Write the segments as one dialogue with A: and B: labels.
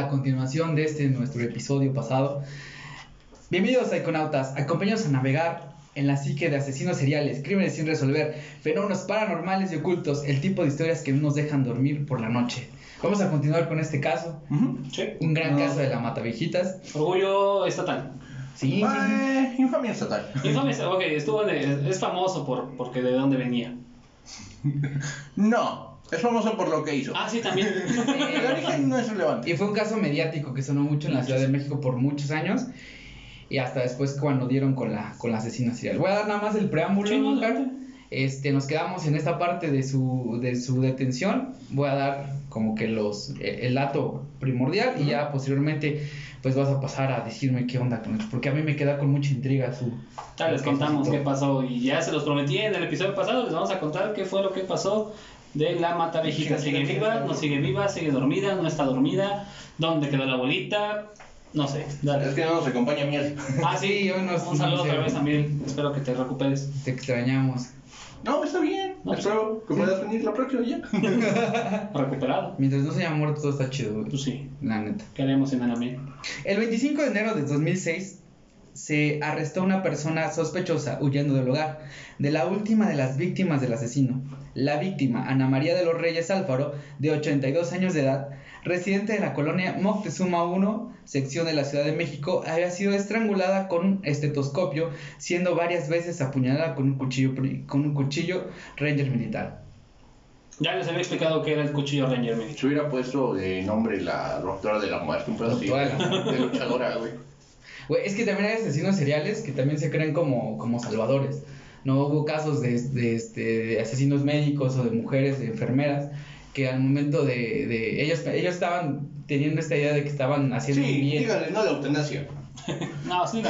A: la continuación de este nuestro episodio pasado. Bienvenidos a Iconautas, acompáñanos a navegar en la psique de asesinos seriales, crímenes sin resolver, fenómenos paranormales y ocultos, el tipo de historias que no nos dejan dormir por la noche. Vamos a continuar con este caso,
B: Sí.
A: un gran
B: No.
A: caso de la Matavijitas.
B: Orgullo estatal.
A: Sí,
C: Eh, infamia estatal.
B: Infame, ok, estuvo en- es famoso por, porque de dónde venía.
C: No, es famoso por lo que hizo.
B: Ah, sí, también.
C: El origen no es relevante.
A: Y fue un caso mediático que sonó mucho en la Ciudad de México por muchos años. Y hasta después cuando dieron con la, con la asesina serial. Voy a dar nada más el preámbulo,
B: Sí,
A: Oscar. Este, nos quedamos en esta parte de su, de su detención. Voy a dar como que los, el dato primordial y ya posteriormente pues vas a pasar a decirme qué onda con esto. Porque a mí me queda con mucha intriga su...
B: Ya les contamos qué pasó y ya se los prometí en el episodio pasado, les vamos a contar qué fue lo que pasó de la mata viejita. Sigue viva, no sigue viva, sigue dormida, no está dormida, dónde quedó la abuelita, no sé. Dale.
C: Es que no nos acompaña miel.
B: Ah, sí,
A: Sí, hoy nos-
B: un saludo
A: nos-
B: otra vez a Miel, espero que te recuperes.
A: Te extrañamos.
C: No, está bien.
B: No,
C: Espero que puedas venir la próxima ya.
B: Recuperado.
A: Mientras no se haya muerto todo está chido, güey.
B: Pues sí,
A: La neta.
B: queremos en Miel.
A: El 25 de enero de 2006 se arrestó una persona sospechosa huyendo del hogar de la última de las víctimas del asesino. La víctima, Ana María de los Reyes Álvaro, de 82 años de edad, residente de la colonia Moctezuma 1, sección de la Ciudad de México, había sido estrangulada con un estetoscopio, siendo varias veces apuñalada con un cuchillo, con un cuchillo Ranger militar.
B: Ya les había explicado que era el cuchillo Ranger Mini.
C: Se hubiera puesto de nombre la doctora de la muerte, un
A: muerte.
C: De luchadora, güey.
A: Güey, es que también hay asesinos seriales que también se creen como, como salvadores. No hubo casos de, de, este, de asesinos médicos o de mujeres, de enfermeras, que al momento de, de ellos, ellos estaban teniendo esta idea de que estaban haciendo
C: Sí,
A: bien.
C: díganle, no de eutanasia.
B: No, sí, no.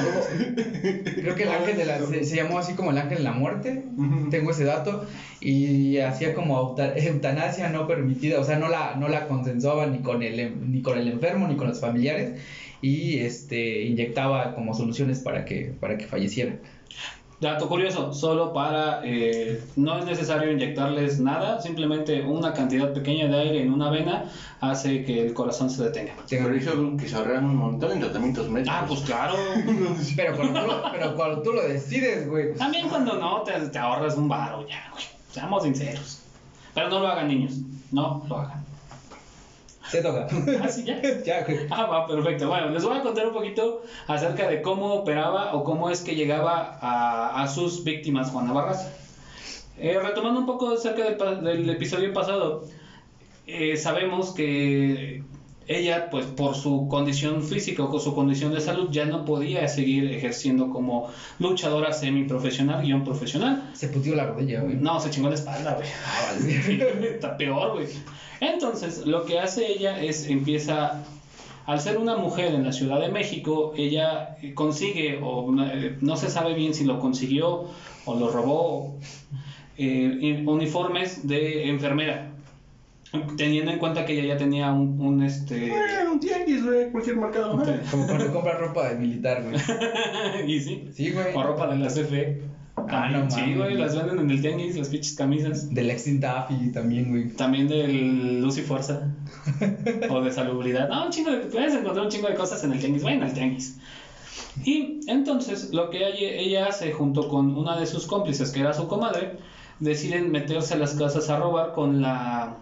A: Creo que el ángel de la, se, se llamó así como el ángel de la muerte, tengo ese dato, y hacía como euta- eutanasia no permitida, o sea, no la, no la consensuaba ni con, el, ni con el enfermo ni con los familiares, y este inyectaba como soluciones para que, para que falleciera.
B: Dato curioso, solo para, eh, no es necesario inyectarles nada, simplemente una cantidad pequeña de aire en una vena hace que el corazón se detenga.
C: Pero hizo que se ahorraran un montón en tratamientos médicos.
B: Ah, pues claro.
A: Pero cuando tú, lo- pero cuando tú lo decides, güey.
B: También cuando no, te, te ahorras un varo ya, güey. Seamos sinceros. Pero no lo hagan niños, no lo hagan.
A: Te toca.
B: Así ya.
A: ya, güey.
B: Ah, va, perfecto. Bueno, les voy a contar un poquito acerca de cómo operaba o cómo es que llegaba a, a sus víctimas Juana Barraza. Eh, retomando un poco acerca del episodio pasado, eh, sabemos que ella, pues por su condición física o con su condición de salud, ya no podía seguir ejerciendo como luchadora semiprofesional, guion profesional.
A: Se putió la rodilla, güey.
B: No, se chingó la espalda, güey. Está peor, güey. Entonces, lo que hace ella es empieza, al ser una mujer en la Ciudad de México, ella consigue, o eh, no se sabe bien si lo consiguió o lo robó, eh, uniformes de enfermera. Teniendo en cuenta que ella ya tenía un, un, este...
C: Eh, un tianguis, güey, cualquier mercado.
A: Como cuando compras ropa de militar, güey.
B: y sí,
A: Sí, güey.
B: o ropa de la CFE.
A: Ah, no
B: sí,
A: mames.
B: güey, las venden en el tianguis, las pinches camisas.
A: Del Extin Taffy también, güey.
B: También del luz y fuerza. o de salubridad. No, un chingo de. Puedes encontrar un chingo de cosas en el tianguis. Vayan al tianguis. Y entonces lo que ella, ella hace junto con una de sus cómplices, que era su comadre, deciden meterse a las casas a robar con la.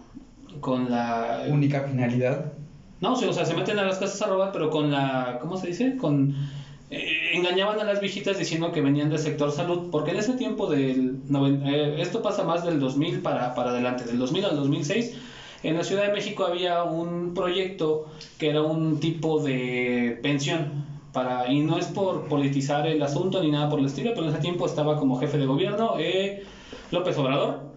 B: Con la.
A: Única finalidad.
B: No, sí, o sea, se meten a las casas a robar, pero con la. ¿Cómo se dice? Con. eh, engañaban a las viejitas diciendo que venían del sector salud, porque en ese tiempo del. eh, esto pasa más del 2000 para, para adelante, del 2000 al 2006. En la Ciudad de México había un proyecto que era un tipo de pensión. Para, y no es por politizar el asunto ni nada por el estilo, pero en ese tiempo estaba como jefe de gobierno eh, López Obrador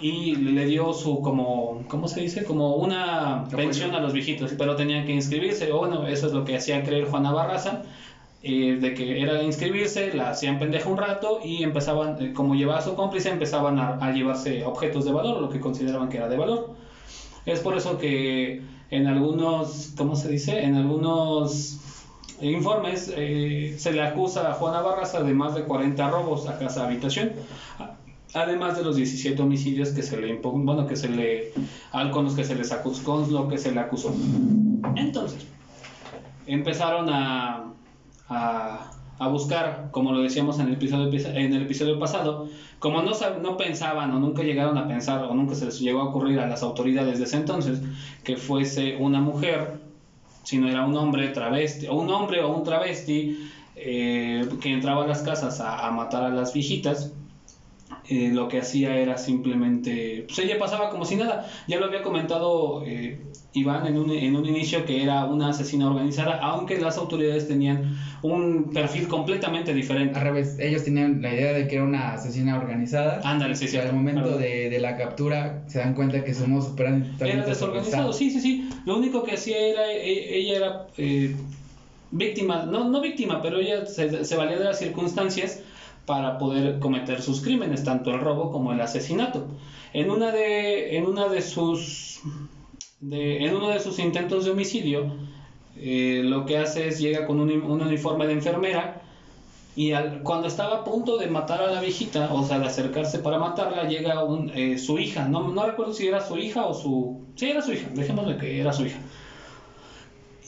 B: y le dio su como ¿cómo se dice? como una pensión a los viejitos pero tenían que inscribirse o bueno eso es lo que hacía creer Juana Barraza eh, de que era inscribirse la hacían pendeja un rato y empezaban eh, como llevaba a su cómplice empezaban a, a llevarse objetos de valor lo que consideraban que era de valor es por eso que en algunos ¿cómo se dice? en algunos informes eh, se le acusa a Juana Barraza de más de 40 robos a casa habitación además de los 17 homicidios que se le impu- bueno que se le con los que se les acusó con que se le acusó. Entonces, empezaron a, a, a buscar, como lo decíamos en el episodio, en el episodio pasado, como no, no pensaban o nunca llegaron a pensar o nunca se les llegó a ocurrir a las autoridades de ese entonces que fuese una mujer, sino era un hombre travesti, o un hombre o un travesti eh, que entraba a las casas a, a matar a las viejitas, eh, lo que hacía era simplemente, pues ella pasaba como si nada. Ya lo había comentado eh, Iván en un, en un inicio que era una asesina organizada, aunque las autoridades tenían un perfil completamente diferente.
A: Al revés, ellos tenían la idea de que era una asesina organizada.
B: Ándale, sí, sí.
A: al momento de, de la captura se dan cuenta que somos super
B: Era desorganizado, sí, sí, sí. Lo único que hacía era, e- ella era eh, víctima, no, no víctima, pero ella se, se valía de las circunstancias para poder cometer sus crímenes, tanto el robo como el asesinato. En una de, en una de sus, de, en uno de sus intentos de homicidio, eh, lo que hace es llega con un, un uniforme de enfermera y al- cuando estaba a punto de matar a la viejita, o sea, de acercarse para matarla, llega un, eh, su hija. No, no recuerdo si era su hija o su... Sí, era su hija. Dejémosle que era su hija.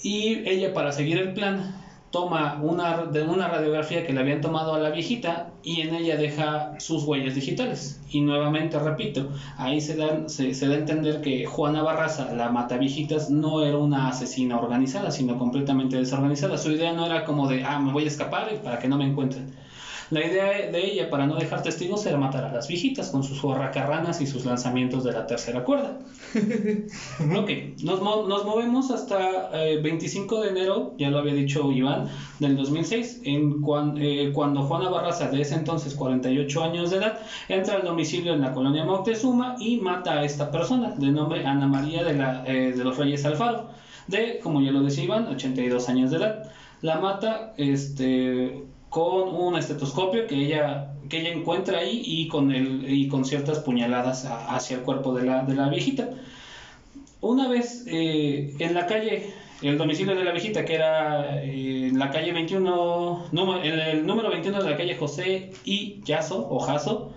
B: Y ella, para seguir el plan, toma una, de una radiografía que le habían tomado a la viejita y en ella deja sus huellas digitales. Y nuevamente, repito, ahí se, dan, se, da a entender que Juana Barraza, la mataviejitas, no era una asesina organizada, sino completamente desorganizada. Su idea no era como de, ah, me voy a escapar para que no me encuentren. La idea de ella para no dejar testigos era matar a las viejitas con sus guarracarranas y sus lanzamientos de la tercera cuerda. ok, nos, mo- nos movemos hasta eh, 25 de enero, ya lo había dicho Iván, del 2006, en cuan- eh, cuando Juana Barraza, de ese entonces 48 años de edad, entra al domicilio en la colonia Moctezuma y mata a esta persona, de nombre Ana María de, la, eh, de los Reyes Alfaro, de, como ya lo decía Iván, 82 años de edad. La mata este, con un estetoscopio que ella, que ella encuentra ahí y con, el, y con ciertas puñaladas hacia el cuerpo de la, de la viejita. Una vez eh, en la calle, el domicilio de la viejita, que era eh, en la calle 21, número, en el número 21 de la calle José y Yazo, o Jaso,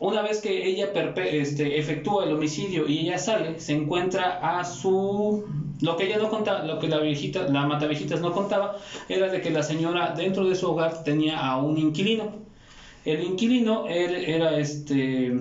B: una vez que ella este, efectúa el homicidio y ella sale, se encuentra a su... Lo que ella no contaba, lo que la viejita, la mataviejitas no contaba, era de que la señora dentro de su hogar tenía a un inquilino. El inquilino era, era este...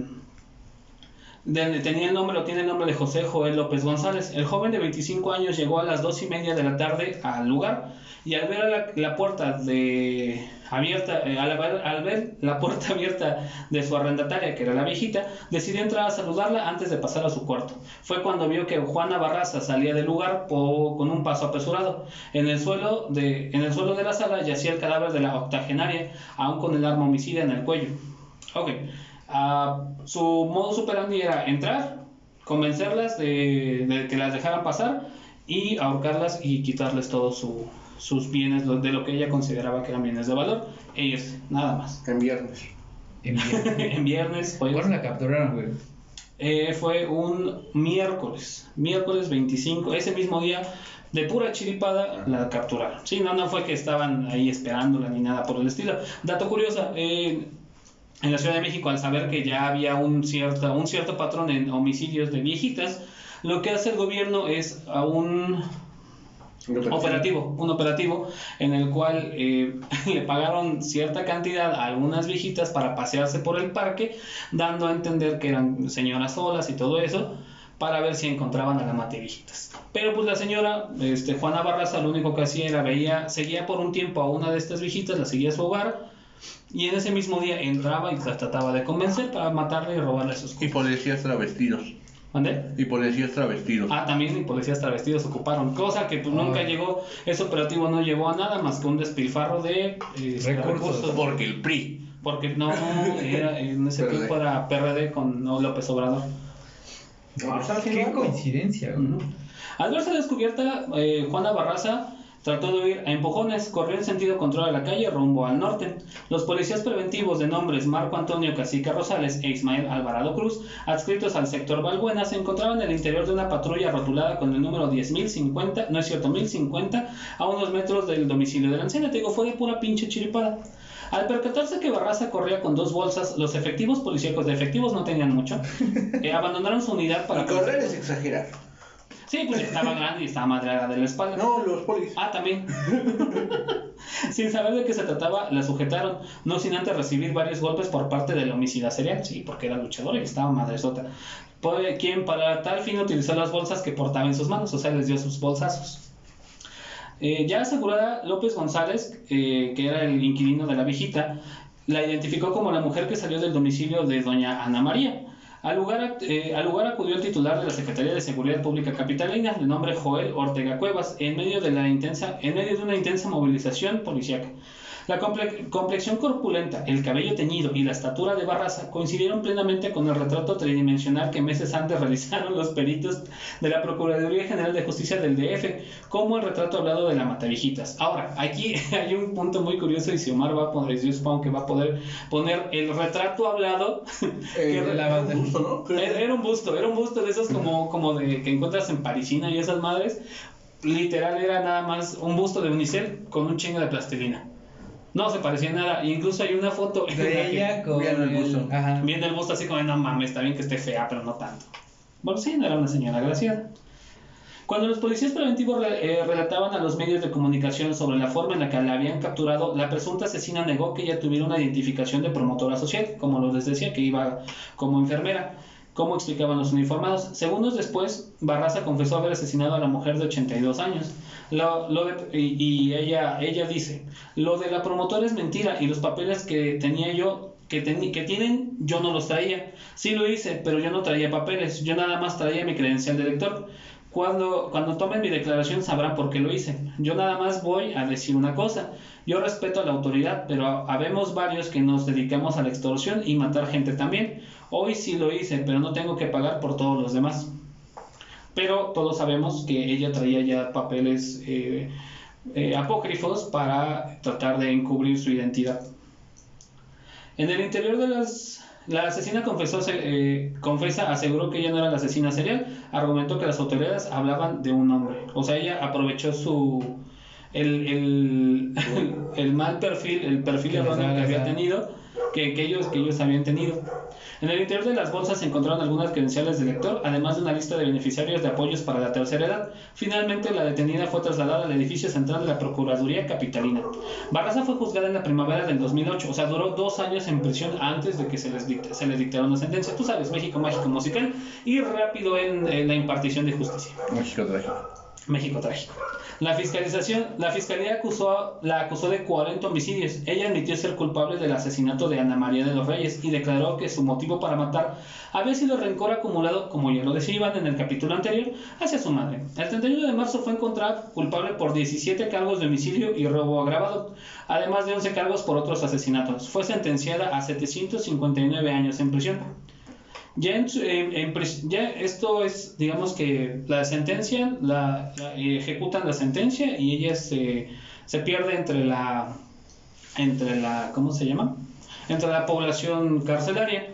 B: de- tenía el nombre, o tiene el nombre de José Joel López González. El joven de 25 años llegó a las dos y media de la tarde al lugar y al ver la, la puerta de abierta, eh, al, ver, al ver la puerta abierta de su arrendataria, que era la viejita, decidió entrar a saludarla antes de pasar a su cuarto. Fue cuando vio que Juana Barraza salía del lugar con un paso apresurado. En el suelo de, en el suelo de la sala yacía el cadáver de la octogenaria, aún con el arma homicida en el cuello. Ok. Ah, su modo operandi era entrar, convencerlas de, de que las dejaran pasar y ahorcarlas y quitarles todos su- sus bienes, de lo que ella consideraba que eran bienes de valor, e irse, nada más.
C: En viernes.
A: En viernes.
B: en viernes fue,
A: ¿Cuándo la capturaron, güey?
B: eh, fue un miércoles, miércoles 25, ese mismo día, de pura chiripada, la capturaron. Sí, no, no fue que estaban ahí esperándola ni nada por el estilo. Dato curioso, eh, en la Ciudad de México, al saber que ya había un cierto, un cierto patrón en homicidios de viejitas, lo que hace el gobierno es a un operativo, un operativo en el cual eh, le pagaron cierta cantidad a algunas viejitas para pasearse por el parque, dando a entender que eran señoras solas y todo eso, para ver si encontraban a la mate viejitas. Pero pues la señora, este, Juana Barraza, lo único que hacía era veía, seguía por un tiempo a una de estas viejitas, la seguía a su hogar, y en ese mismo día entraba y las trataba de convencer para matarle y robarle sus
C: Y
B: cosas.
C: policías travestidos.
B: ¿Mandé?
C: Y policías travestidos.
B: Ah, también y policías travestidos ocuparon, cosa que pues nunca
A: Ah.
B: llegó, ese operativo no llevó a nada más que un despilfarro de eh,
A: Recursos.
C: Porque el PRI.
B: porque no, era, en ese
C: PRD.
B: tiempo era PRD con no, López Obrador.
C: No,
A: Qué coincidencia.
B: Ujú. Al verse descubierta, eh, Juana Barraza trató de huir a empujones, corrió en sentido contrario a la calle rumbo al norte. Los policías preventivos de nombres Marco Antonio Cacica Rosales e Ismael Alvarado Cruz, adscritos al sector Valbuena, se encontraban en el interior de una patrulla rotulada con el número 10050, no es cierto, 1050, a unos metros del domicilio de la anciana. Te digo, fue de pura pinche chiripada. Al percatarse que Barraza corría con dos bolsas, los efectivos policíacos de efectivos no tenían mucho, eh, abandonaron su unidad para...
C: Y correr es exagerar.
B: Sí, pues estaba grande y estaba madreada de la espalda.
D: No, los polis.
B: Ah, también. sin saber de qué se trataba, la sujetaron, no sin antes recibir varios golpes por parte del homicida serial, sí, porque era luchador y estaba madresota. Quien para tal fin utilizó las bolsas que portaba en sus manos, o sea, les dio sus bolsazos. Eh, ya asegurada, López González, eh, que era el inquilino de la viejita, la identificó como la mujer que salió del domicilio de doña Ana María. Al lugar, eh, al lugar acudió el titular de la Secretaría de Seguridad Pública Capitalina, de nombre Joel Ortega Cuevas, en medio de, la intensa, en medio de una intensa movilización policíaca. La comple- complexión corpulenta, el cabello teñido y la estatura de Barraza coincidieron plenamente con el retrato tridimensional que meses antes realizaron los peritos de la Procuraduría General de Justicia del DF, como el retrato hablado de la Matavijitas. Ahora, aquí hay un punto muy curioso y si Omar va a poner, yo supongo que va a poder poner el retrato hablado.
A: Eh,
B: que
A: de la-
D: Un gusto, ¿no?
B: Era, era un busto, era un busto de esos como, como de que encuentras en Parisina y esas madres. Literal era nada más un busto de unicel con un chingo de plastilina. No se parecía nada. Incluso hay una foto
A: De ella con
D: Viendo el busto.
A: Ajá.
B: viene el busto así como, no mames, está bien que esté fea, pero no tanto. Bueno, sí, no era una señora graciada. Cuando los policías preventivos re- eh, relataban a los medios de comunicación sobre la forma en la que la habían capturado, la presunta asesina negó que ella tuviera una identificación de promotora social, como les decía, que iba como enfermera, como explicaban los uniformados. Segundos después, Barraza confesó haber asesinado a la mujer de 82 años. Lo, lo de- y y ella, ella dice, lo de la promotora es mentira y los papeles que tenía yo que, teni- que tienen, yo no los traía. Sí lo hice, pero yo no traía papeles, yo nada más traía mi credencial de lector. Cuando, cuando tomen mi declaración sabrán por qué lo hice. Yo nada más voy a decir una cosa. Yo respeto a la autoridad, pero habemos varios que nos dedicamos a la extorsión y matar gente también. Hoy sí lo hice, pero no tengo que pagar por todos los demás. Pero todos sabemos que ella traía ya papeles eh, eh, apócrifos para tratar de encubrir su identidad. En el interior de las... La asesina confesó, eh, confesa, aseguró que ella no era la asesina serial, argumentó que las autoridades hablaban de un hombre. O sea, ella aprovechó su... El, el, el mal perfil, el perfil erróneo que había tenido, que, que ellos, que ellos habían tenido. En el interior de las bolsas se encontraron algunas credenciales de lector, además de una lista de beneficiarios de apoyos para la tercera edad. Finalmente, la detenida fue trasladada al edificio central de la Procuraduría Capitalina. Barraza fue juzgada en la primavera del 2008, o sea, duró dos años en prisión antes de que se les, dicte- se les dictara una sentencia. Tú sabes, México mágico musical y rápido en, en la impartición de justicia.
D: México trágico.
B: México trágico. La fiscalización, la fiscalía acusó, la acusó de 40 homicidios. Ella admitió ser culpable del asesinato de Ana María de los Reyes y declaró que su motivo para matar había sido rencor acumulado, como ya lo decía Iván en el capítulo anterior, hacia su madre. El 31 de marzo fue encontrada culpable por 17 cargos de homicidio y robo agravado, además de 11 cargos por otros asesinatos. Fue sentenciada a 759 años en prisión. Ya, en en- ya esto es, digamos que la sentencia, la, la- ejecutan la sentencia y ella se, se pierde entre la, entre la, ¿cómo se llama? Entre la población carcelaria.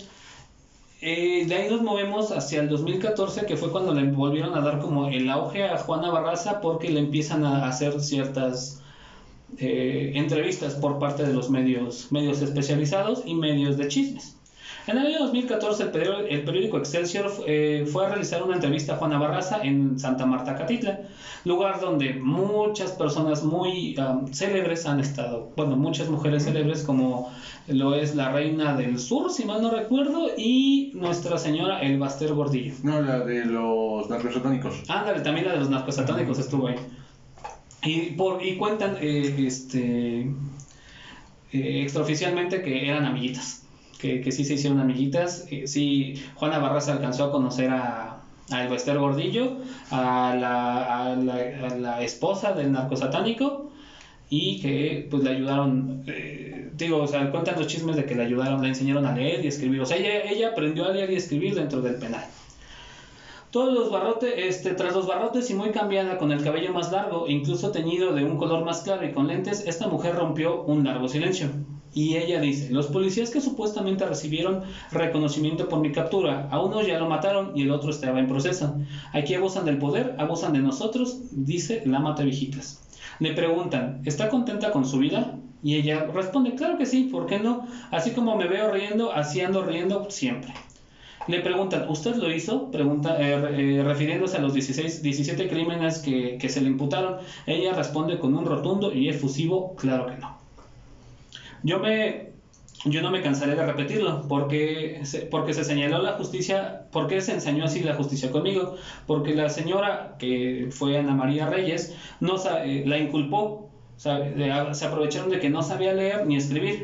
B: Eh, de ahí nos movemos hacia el 2014, que fue cuando le volvieron a dar como el auge a Juana Barraza porque le empiezan a hacer ciertas eh, entrevistas por parte de los medios, medios especializados y medios de chismes. En el año 2014, el periódico, el periódico Excelsior eh, fue a realizar una entrevista a Juana Barraza en Santa Marta, Catitla, lugar donde muchas personas muy um, célebres han estado. Bueno, muchas mujeres célebres, como lo es la reina del sur, si mal no recuerdo, y nuestra señora El Baster Gordillo.
D: No, la de los narcosatánicos.
B: Ándale, también la de los narcosatánicos estuvo ahí. Y, por, y cuentan eh, este, eh, extraoficialmente que eran amiguitas, que, que sí se hicieron amiguitas. Eh, sí, Juana Barraza alcanzó a conocer a, a Elvester Gordillo, a la, a, la, a la esposa del narcosatánico y que pues le ayudaron, eh, digo, o sea, cuentan los chismes de que le ayudaron, le enseñaron a leer y escribir, o sea, ella, ella aprendió a leer y escribir dentro del penal. Todos los barrotes, este, tras los barrotes y muy cambiada, con el cabello más largo, incluso teñido de un color más claro y con lentes, esta mujer rompió un largo silencio. Y ella dice, los policías que supuestamente recibieron reconocimiento por mi captura, a uno ya lo mataron y el otro estaba en proceso. Aquí abusan del poder, abusan de nosotros, dice la Matavijitas. Le preguntan, ¿está contenta con su vida? Y ella responde, claro que sí, ¿por qué no? Así como me veo riendo, así ando riendo siempre. Le preguntan, ¿usted lo hizo? Pregunta, eh, eh, refiriéndose a los 16, 17 crímenes que se le imputaron. Ella responde con un rotundo y efusivo, claro que no. Yo me, yo no me cansaré de repetirlo, porque se, porque se señaló la justicia, ¿por qué se enseñó así la justicia conmigo? Porque la señora, que fue Ana María Reyes, no sa- eh, la inculpó, se aprovecharon de que no sabía leer ni escribir,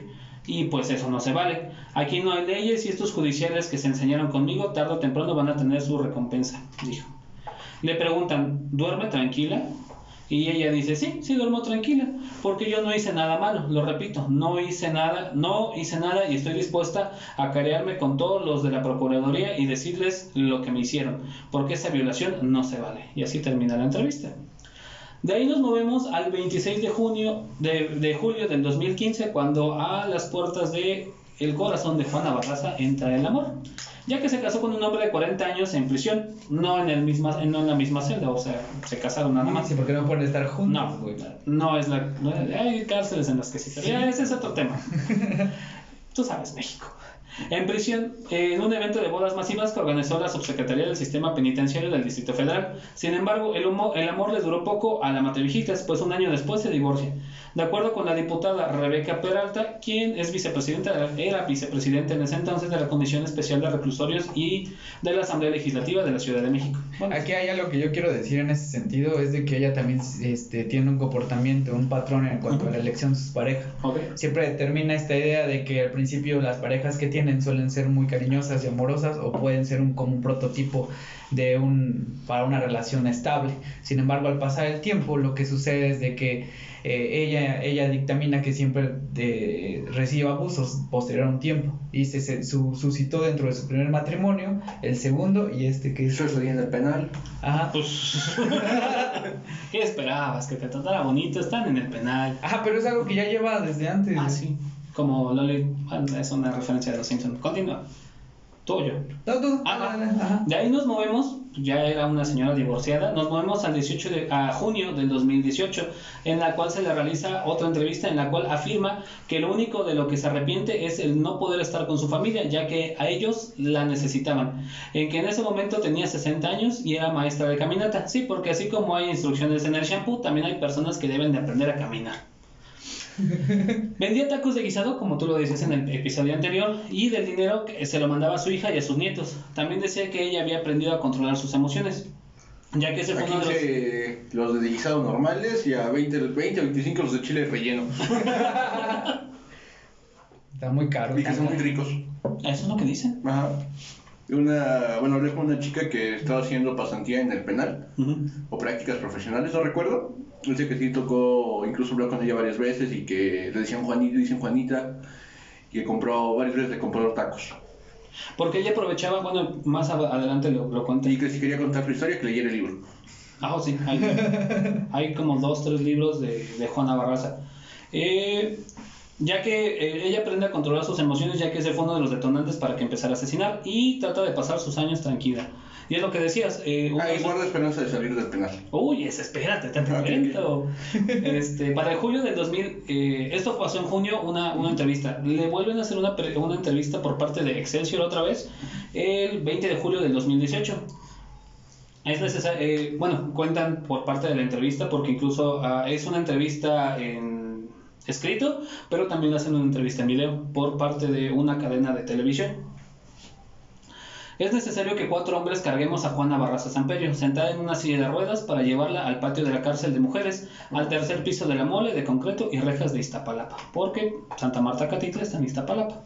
B: y pues eso no se vale. Aquí no hay leyes y estos judiciales que se enseñaron conmigo, tarde o temprano van a tener su recompensa, dijo. Le preguntan, ¿duerme tranquila? Y ella dice, sí, sí duermo tranquila, porque yo no hice nada malo, lo repito, no hice nada, no hice nada y estoy dispuesta a carearme con todos los de la Procuraduría y decirles lo que me hicieron, porque esa violación no se vale. Y así termina la entrevista. De ahí nos movemos al 26 de junio de, de julio del 2015, cuando a las puertas de el corazón de Juana Barraza entra el amor, ya que se casó con un hombre de 40 años en prisión, no en, el misma, no en la misma celda, o sea, se casaron nada más.
A: Sí, porque no pueden estar juntos,
B: No,
A: güey.
B: no es la. no- hay cárceles en las que sí. pero ya ese es otro tema. Tú sabes, México. En prisión, eh, en un evento de bodas masivas que organizó la Subsecretaría del Sistema Penitenciario del Distrito Federal. Sin embargo, el, humo- el amor les duró poco a la Matevijitas, pues un año después se divorcia. De acuerdo con la diputada Rebeca Peralta, quien es vicepresidenta, era vicepresidenta en ese entonces de la Comisión Especial de Reclusorios y de la Asamblea Legislativa de la Ciudad de México. Bueno,
A: Aquí hay algo que yo quiero decir en ese sentido, es de que ella también este, tiene un comportamiento, un patrón en cuanto a la elección de sus parejas.
B: ok.
A: Siempre determina esta idea de que al principio las parejas que tienen suelen ser muy cariñosas y amorosas o pueden ser un, como un prototipo de un para una relación estable. Sin embargo, al pasar el tiempo, lo que sucede es de que eh, ella, ella dictamina que siempre de- recibe abusos posterior a un tiempo y se, se su- suscitó dentro de su primer matrimonio, el segundo y este que es...
D: Eso estaría en el penal.
A: Ajá.
B: Pues, ¿Qué esperabas? Que te tratara bonito. Están en el penal.
A: Ajá, pero es algo que ya lleva desde antes.
B: Ah, sí. Como Loli. es una referencia de los Simpsons. Continúa. Tuyo.
A: No, tú,
B: Ajá.
A: dale, ajá.
B: De ahí nos movemos, ya era una señora divorciada, nos movemos al 18 de a junio del 2018, en la cual se le realiza otra entrevista en la cual afirma que lo único de lo que se arrepiente es el no poder estar con su familia, ya que a ellos la necesitaban. En que en ese momento tenía 60 años y era maestra de caminata. Sí, porque así como hay instrucciones en el shampoo, también hay personas que deben de aprender a caminar. Vendía tacos de guisado, como tú lo decías en el episodio anterior, y del dinero que se lo mandaba a su hija y a sus nietos. También decía que ella había aprendido a controlar sus emociones, ya que ese fue
D: Aquí
B: uno de los...
D: los de guisado normales y a 20, 20 25 los de chile relleno.
A: Está muy caro.
D: Y que son muy ricos.
B: Eso es lo que dicen.
D: Ajá. Una, bueno, hablé con una chica que estaba haciendo pasantía en el penal o prácticas profesionales, no recuerdo. Dice que sí tocó, incluso habló con ella varias veces y que le decían Juanito, dicen Juanita, y que compró, varias veces le compró tacos.
B: Porque ella aprovechaba, bueno, más adelante lo, lo cuenta.
D: Y que si quería contar su historia, que leyera el libro.
B: Ah, sí, hay, hay como dos, tres libros de, de Juana Barraza. Eh, ya que eh, ella aprende a controlar sus emociones, ya que ese fue uno de los detonantes para que empezara a asesinar y trata de pasar sus años tranquila. Y es lo que decías. Eh,
D: Ah,
B: sus-
D: guarda esperanza de salir del penal.
B: Uy, ese, espérate, te
D: ok.
B: cuento. Este, para el julio del 2000, eh, esto pasó en junio, una, una entrevista. Le vuelven a hacer una, una entrevista por parte de Excelsior otra vez, el 20 de julio del 2018. Es necesario, eh, bueno, cuentan por parte de la entrevista, porque incluso ah, es una entrevista en escrito, pero también hacen una entrevista en video por parte de una cadena de televisión. Es necesario que cuatro hombres carguemos a Juana Barraza Samperio, sentada en una silla de ruedas, para llevarla al patio de la cárcel de mujeres, al tercer piso de la mole de concreto y rejas de Iztapalapa, porque Santa Marta Catitla está en Iztapalapa.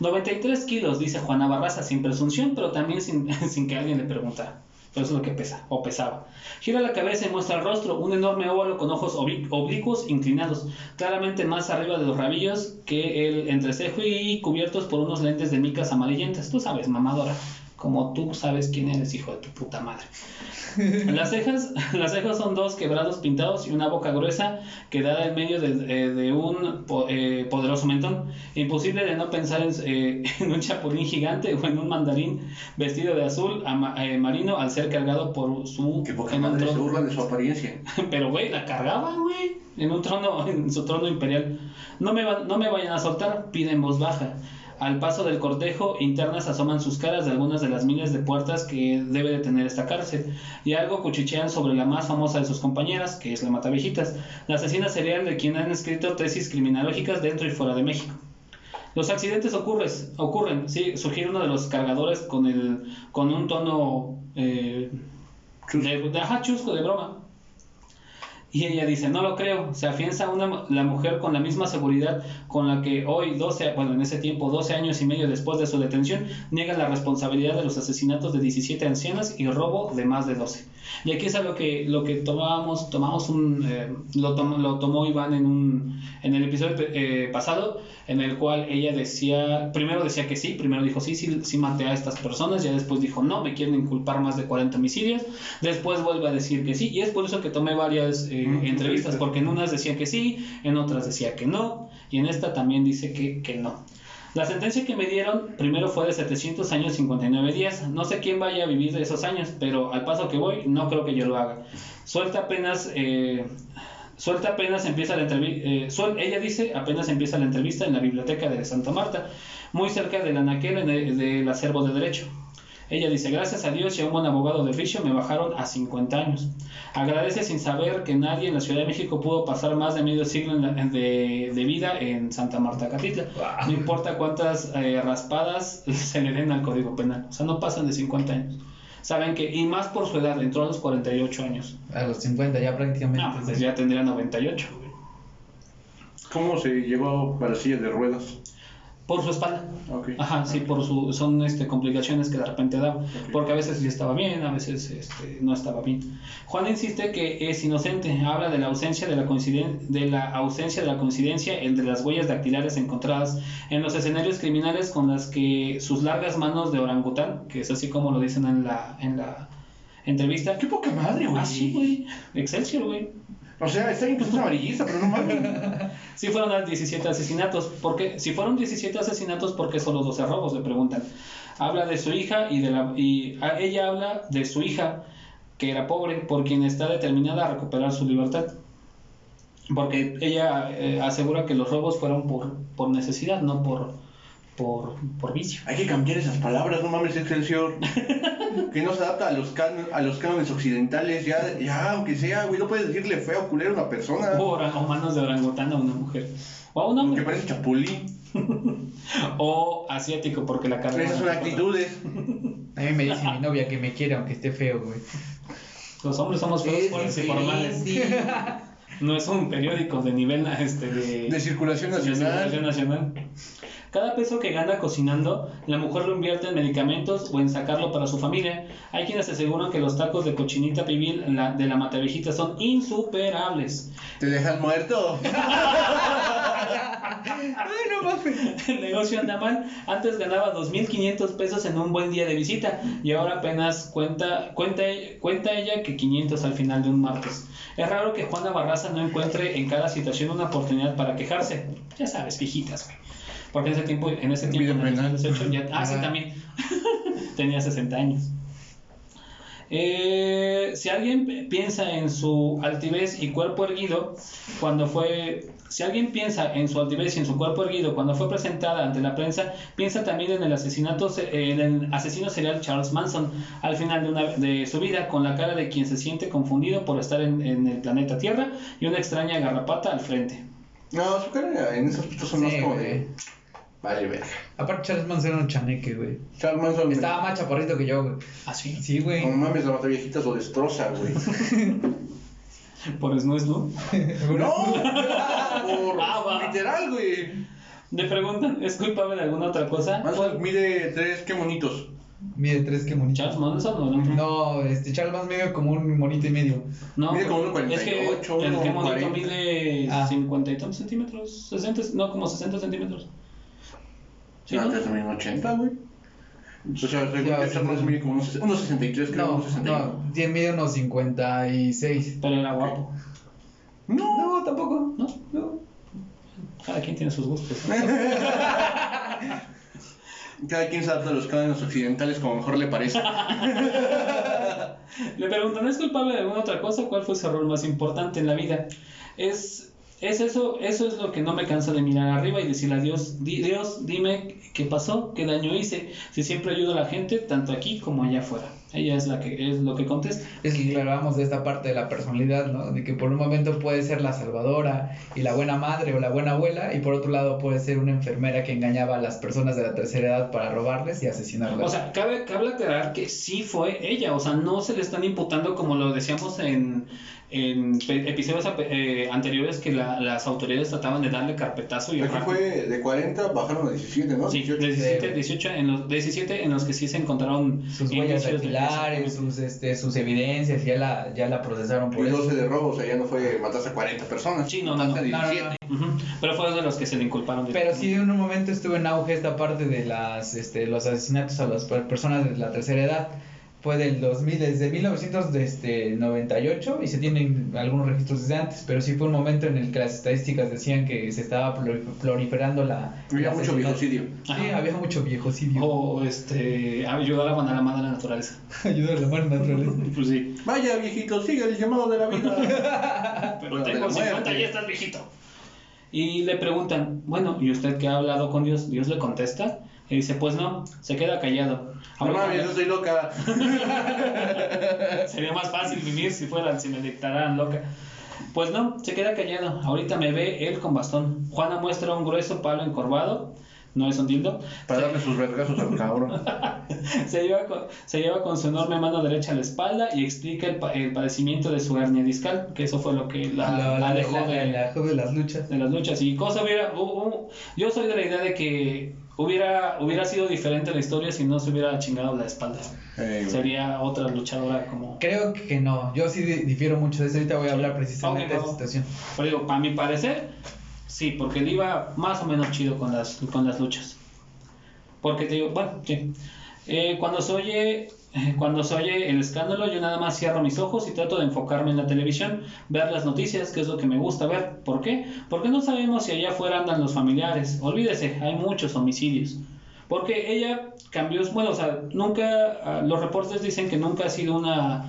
B: 93 kilos, dice Juana Barraza, sin presunción, pero también sin, sin que alguien le preguntara. Pero eso es lo que pesa, o pesaba. Gira la cabeza y muestra el rostro, un enorme óvalo con ojos obli- oblicuos inclinados, claramente más arriba de los rabillos que el entrecejo y cubiertos por unos lentes de micas amarillentas. Tú sabes, mamadora, como tú sabes quién eres, hijo de tu puta madre. Las cejas, las cejas son dos quebrados pintados y una boca gruesa que da en medio de, eh, de un po- eh, poderoso mentón. Imposible de no pensar en, eh, en un chapulín gigante o en un mandarín vestido de azul ama- eh, marino al ser cargado por su
D: Que
B: un
D: madre se burlan de su apariencia.
B: Pero güey, la cargaba, güey, en un trono, en su trono imperial. No me, va- no me vayan a soltar, pide en voz baja. Al paso del cortejo, internas asoman sus caras de algunas de las miles de puertas que debe de tener esta cárcel, y algo cuchichean sobre la más famosa de sus compañeras, que es la Matavejitas, la asesina serial de quien han escrito tesis criminológicas dentro y fuera de México. Los accidentes ocurres- ocurren, sí, sugiere uno de los cargadores con, el, con un tono eh, de, de- ajá, chusco, de broma. Y ella dice, no lo creo, se afianza una, la mujer con la misma seguridad con la que hoy, 12, bueno, en ese tiempo, 12 años y medio después de su detención, niega la responsabilidad de los asesinatos de 17 ancianas y robo de más de 12. Y aquí es a lo que, lo que tomamos, tomamos un, eh, lo, tomó, lo tomó Iván en, un, en el episodio eh, pasado, en el cual ella decía, primero decía que sí, primero dijo sí, sí, sí maté a estas personas, ya después dijo no, me quieren inculpar más de 40 homicidios, después vuelve a decir que sí, y es por eso que tomé varias eh,
D: Mm,
B: entrevistas,
D: entrevistas.
B: porque en unas decía que sí, en otras decía que no, y en esta también dice que, que no. La sentencia que me dieron primero fue de 700 años 59 días. No sé quién vaya a vivir esos años, pero al paso que voy, no creo que yo lo haga. Suelta apenas, eh, suelta apenas empieza la entrevista. ella dice apenas empieza la entrevista en la biblioteca de Santa Marta, muy cerca del anaquel en el- del acervo de derecho. Ella dice, gracias a Dios y a un buen abogado de oficio me bajaron a 50 años. Agradece sin saber que nadie en la Ciudad de México pudo pasar más de medio siglo en la- de, de vida en Santa Marta Catitla.
A: Wow.
B: No importa cuántas eh, raspadas se le den al Código Penal. O sea, no pasan de 50 años. Saben que, y más por su edad, entró a los 48 años.
A: A los 50 ya prácticamente.
B: No, pues ya tendría 98. güey.
D: ¿Cómo se llegó a la silla de ruedas?
B: Por su espalda.
D: Ok.
B: Ajá, sí, por su, son este, complicaciones que de repente da, porque a veces sí estaba bien, a veces este, no estaba bien. Juan insiste que es inocente, habla de la ausencia de la, coinciden- de la ausencia de la coincidencia entre las huellas dactilares encontradas en los escenarios criminales con las que sus largas manos de orangután, que es así como lo dicen en la, en la entrevista.
D: Qué poca madre, güey.
B: Ah, sí, güey. Excelsior, güey.
D: O sea, bien que es amarillista, pero no mames.
B: Si fueron a 17 asesinatos, porque si fueron 17 asesinatos, ¿por qué solo 12 robos? Le preguntan. Habla de su hija y de la y ella habla de su hija que era pobre, por quien está determinada a recuperar su libertad. Porque ella eh, asegura que los robos fueron por, por necesidad, no por, por, por vicio.
D: Hay que cambiar esas palabras, no mames, Excelsior. que no se adapta a los, can a los cánones occidentales. Ya, ya, aunque sea, güey, no puedes decirle feo culero a una persona.
B: O, o manos de orangután a una mujer. O a un
D: Que
B: hombre.
D: parece chapulín.
B: O asiático, porque la carne.
D: Esas son actitudes.
A: A mí me dice mi novia que me quiere aunque esté feo, güey.
B: Los hombres somos feos, fuertes y formales. No es un periódico de nivel este, de,
D: De circulación
B: de
D: nacional.
B: circulación nacional. Cada peso que gana cocinando, la mujer lo invierte en medicamentos o en sacarlo para su familia. Hay quienes aseguran que los tacos de cochinita pibil la- de la matavejita son insuperables.
D: Te dejan muerto.
A: Ay, no mames.
B: El negocio anda mal. Antes ganaba 2.500 pesos en un buen día de visita y ahora apenas cuenta, cuenta, cuenta ella que 500 al final de un martes. Es raro que Juana Barraza no encuentre en cada situación una oportunidad para quejarse. Ya sabes, viejitas, güey. Porque en ese tiempo, en ese tiempo,
D: Vida
B: en el
D: penal.
B: 2018, ya, ah, sí, también. Tenía 60 años. Eh, si alguien piensa en su altivez y cuerpo erguido, cuando fue. Si alguien piensa en su altivez y en su cuerpo erguido cuando fue presentada ante la prensa, piensa también en el asesinato, se- en el asesino serial Charles Manson al final de, una, de su vida, con la cara de quien se siente confundido por estar en, en el planeta Tierra y una extraña garrapata al frente.
D: No, su cara en esos aspectos son más
A: Sí,
D: como
A: güey.
D: de. Vale, verga.
A: Aparte, Charles Manson era un chaneque, güey.
D: Charles Manson.
A: Estaba más chaparrito que yo, güey.
B: Así,
A: Sí, güey.
D: No mames, la mata viejita lo destroza, güey.
B: por Snooze, ¿no?
D: no, por
B: Ah, va.
D: literal, güey.
B: Le preguntan, ¿es culpable de alguna otra cosa?
D: Manson mide tres, qué monitos.
A: Mide tres que monito.
B: ¿Charles Manson o no?
A: No, este Charles Manson mide como un monito y medio.
B: No,
D: Mide como
B: porque
D: 1.48,
B: es que el que monito
D: 1.40.
B: mide
A: Ah.
B: 50 y tantos centímetros, 60, no, como 60 centímetros. ¿Sí,
D: no,
B: no?
D: tres también 80, güey. O sea, según
A: sí.
D: mide como unos, unos 63, creo,
A: No,
D: unos 61.
A: no, mide unos 56.
B: Pero era guapo,
D: No.
A: No, tampoco.
B: ¿no?
A: No.
B: Cada quien tiene sus gustos. ¿no?
D: Cada quien se adapta a los cánones occidentales como mejor le parece.
B: Le preguntan, ¿es culpable de alguna otra cosa? ¿Cuál fue su error más importante en la vida? Es, es eso, eso es lo que no me cansa de mirar arriba y decirle a Dios, "Di- Dios, dime qué pasó, qué daño hice, si siempre ayudo a la gente, tanto aquí como allá afuera. Ella es la que es lo que contesta.
A: Es que hablábamos de esta parte de la personalidad, ¿no? De que por un momento puede ser la salvadora y la buena madre o la buena abuela, y por otro lado puede ser una enfermera que engañaba a las personas de la tercera edad para robarles y asesinarlas.
B: O sea, cabe, cabe aclarar que sí fue ella, o sea, no se le están imputando como lo decíamos en, en episodios eh, anteriores que la- las autoridades trataban de darle carpetazo y
D: Aquí fue de 40, bajaron a 17, ¿no?
B: Sí,
D: 18.
B: 17, 18, en los 17 en los que sí se encontraron
A: sus huellas dactilares, sus, este, sus evidencias, ya la, ya la procesaron por
D: Y
A: eso.
D: 12 de robo, o sea, ya no fue mataste a 40 personas.
B: Sí, no, no, no.
D: a
A: No, no,
D: 17.
B: Ujú, Pero fue de los que se le inculparon.
A: Pero sí, en un momento estuvo en auge esta parte de las, este, los asesinatos a las per- personas de la tercera edad. Fue del 2000, desde 1998 y se tienen algunos registros desde antes, pero sí fue un momento en el que las estadísticas decían que se estaba prol- proliferando la...
D: Había mucho viejocidio.
A: Sí,
B: Ajá.
A: había mucho viejocidio.
B: O este, ayudaban a la madre naturaleza.
A: Ayuda a la mano naturaleza.
B: Pues sí.
D: Vaya, viejito, sigue el llamado de la vida.
B: Pero
D: Bueno, de
B: tengo
D: la
B: 50
D: muerte.
B: y estás viejito. Y le preguntan, bueno, ¿y usted qué ha hablado con Dios? Dios le contesta y dice, pues no, se queda callado.
D: No
B: Ahorita
D: mames, yo estoy loca.
B: Sería más fácil vivir si fueran, si me dictaran loca. Pues no, se queda callado. Ahorita me ve él con bastón. Juana muestra un grueso palo encorvado. No es un dildo.
D: Para
B: Se-
D: darle sus vergazos al cabrón.
B: se lleva, con, se lleva con su enorme mano derecha a la espalda y explica el, pa- el padecimiento de su hernia discal, que eso fue lo que la,
A: La, la, la,
B: alejó
A: la-
B: de,
A: la- la- de las luchas.
B: de las luchas. Y cosa hu- yo soy de la idea de que hubiera, hubiera sido diferente la historia si no se hubiera chingado la espalda. Sería otra luchadora como.
A: Creo que no, yo sí di- difiero mucho de eso, ahorita voy a hablar precisamente de
B: vamos.
A: situación.
B: Pero digo, para mi parecer, sí, porque él iba más o menos chido con las, con las luchas. Porque te digo, bueno, sí. Eh, cuando se oye cuando se oye el escándalo, yo nada más cierro mis ojos y trato de enfocarme en la televisión, ver las noticias, que es lo que me gusta ver. ¿Por qué? Porque no sabemos si allá afuera andan los familiares. Olvídese, hay muchos homicidios. Porque ella cambió, bueno, o sea, nunca, ah, los reportes dicen que nunca ha sido una,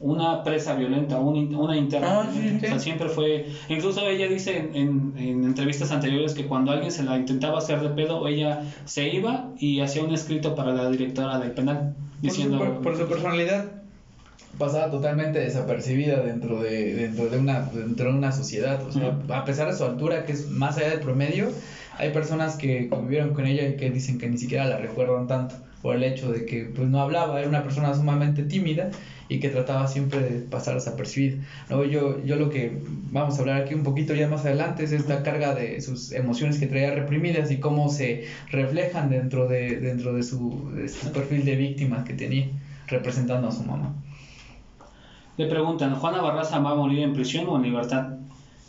B: una presa violenta, un una interna.
A: Ah, sí.
B: O sea, siempre fue, incluso ella dice en, en- en entrevistas anteriores que cuando alguien se la intentaba hacer de pedo, ella se iba y hacía un escrito para la directora del penal,
A: Por su, por su personalidad pasaba totalmente desapercibida dentro de, dentro de una dentro de una sociedad. O sea, a pesar de su altura, que es más allá del promedio, hay personas que convivieron con ella y que dicen que ni siquiera la recuerdan tanto por el hecho de que pues no hablaba, era una persona sumamente tímida y que trataba siempre de pasar desapercibida. Luego yo, yo lo que vamos a hablar aquí un poquito ya más adelante es esta carga de sus emociones que traía reprimidas y cómo se reflejan dentro de, dentro de su, de su perfil de víctimas que tenía, representando a su mamá.
B: Le preguntan, ¿Juana Barraza va a morir en prisión o en libertad?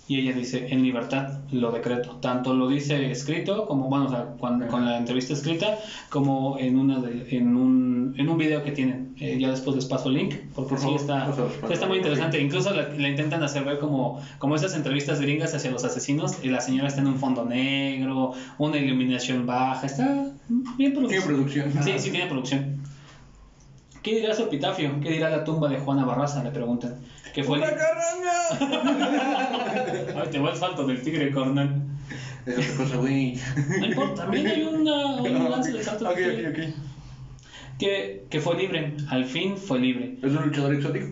B: Y ella dice, en libertad, lo decreto. Tanto lo dice escrito, como, bueno, o sea, cuando, con la entrevista escrita, como en una de- en, un, en un video que tienen. Eh, ya después les paso el link, porque
D: Por
B: sí está, sí está muy interesante. Incluso la, la intentan hacer ver como, como esas entrevistas gringas hacia los asesinos, y la señora está en un fondo negro, una iluminación baja, está bien
D: Tiene
B: producido.
D: producción.
B: Sí, sí tiene producción. ¿Qué dirá su epitafio? ¿Qué dirá la tumba de Juana Barraza? Le preguntan. ¿Qué fue el...
D: ¡Una carranga!
B: Ay, te va el salto del tigre, carnal.
D: Es otra cosa, güey.
B: No importa, también hay una, un lance del salto
D: Ok,
B: del
D: ok,
B: tigre.
D: ok.
B: Que, que fue libre, al fin fue libre.
D: ¿Es un luchador exótico?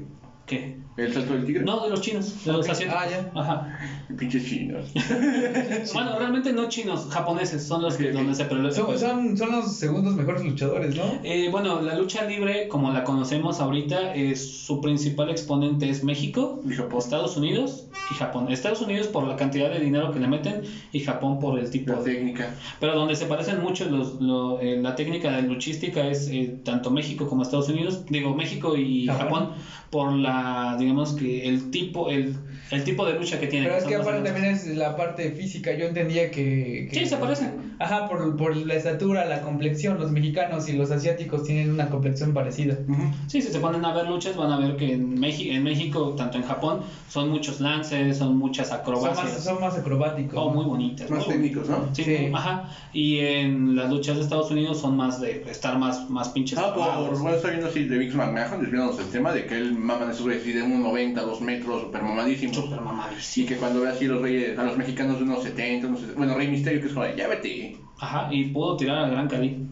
B: ¿Qué?
D: ¿El salto del tigre?
B: No, de los chinos, de los asiáticos.
A: Ah, ya.
B: Ajá.
D: Pinches chinos.
B: Bueno, realmente no chinos, japoneses, son los que donde se pero-
A: Son, son, son los segundos mejores luchadores, ¿no?
B: Eh, bueno, la lucha libre, como la conocemos ahorita, es, su principal exponente es México,
D: Y Japón.
B: Estados Unidos y Japón. Estados Unidos por la cantidad de dinero que le meten y Japón por el tipo
D: La
B: de...
D: técnica.
B: Pero donde se parecen mucho los, lo- eh, la técnica de luchística es eh, tanto México como Estados Unidos, digo México y
A: Japón.
B: Japón, por la, digamos que el tipo, el, el tipo de lucha que tienen.
A: Pero es
B: son
A: que aparte también es la parte física. Yo entendía que. que-
B: Sí, se parecen.
A: Ajá, por, por la estatura, la complexión. Los mexicanos y los asiáticos tienen una complexión parecida.
D: Ujú.
B: Sí, si se ponen a ver luchas van a ver que en, México, en México, tanto en Japón, son muchos lances, son muchas
A: Son
B: acrobacias.
A: más, son más acrobáticos.
B: Oh,
A: ¿no?
B: muy bonitas.
D: Más
B: muy
D: técnicos, ¿no?
B: Sí,
A: Sí.
B: ajá. Y en las luchas de Estados Unidos son más de estar más, más pinches.
D: Ah, por, bueno, está viendo así de Vince McMahon, desviándonos del tema de que él maman esos güeyes de unos 90, 2 metros, super mamadísimo.
B: Súper
D: Y
B: mamadísimo.
D: que cuando ve así los reyes, a los mexicanos de unos 70, unos 60, bueno, Rey Misterio, que es como, ya vete.
B: Ajá, y pudo tirar al Gran Cali.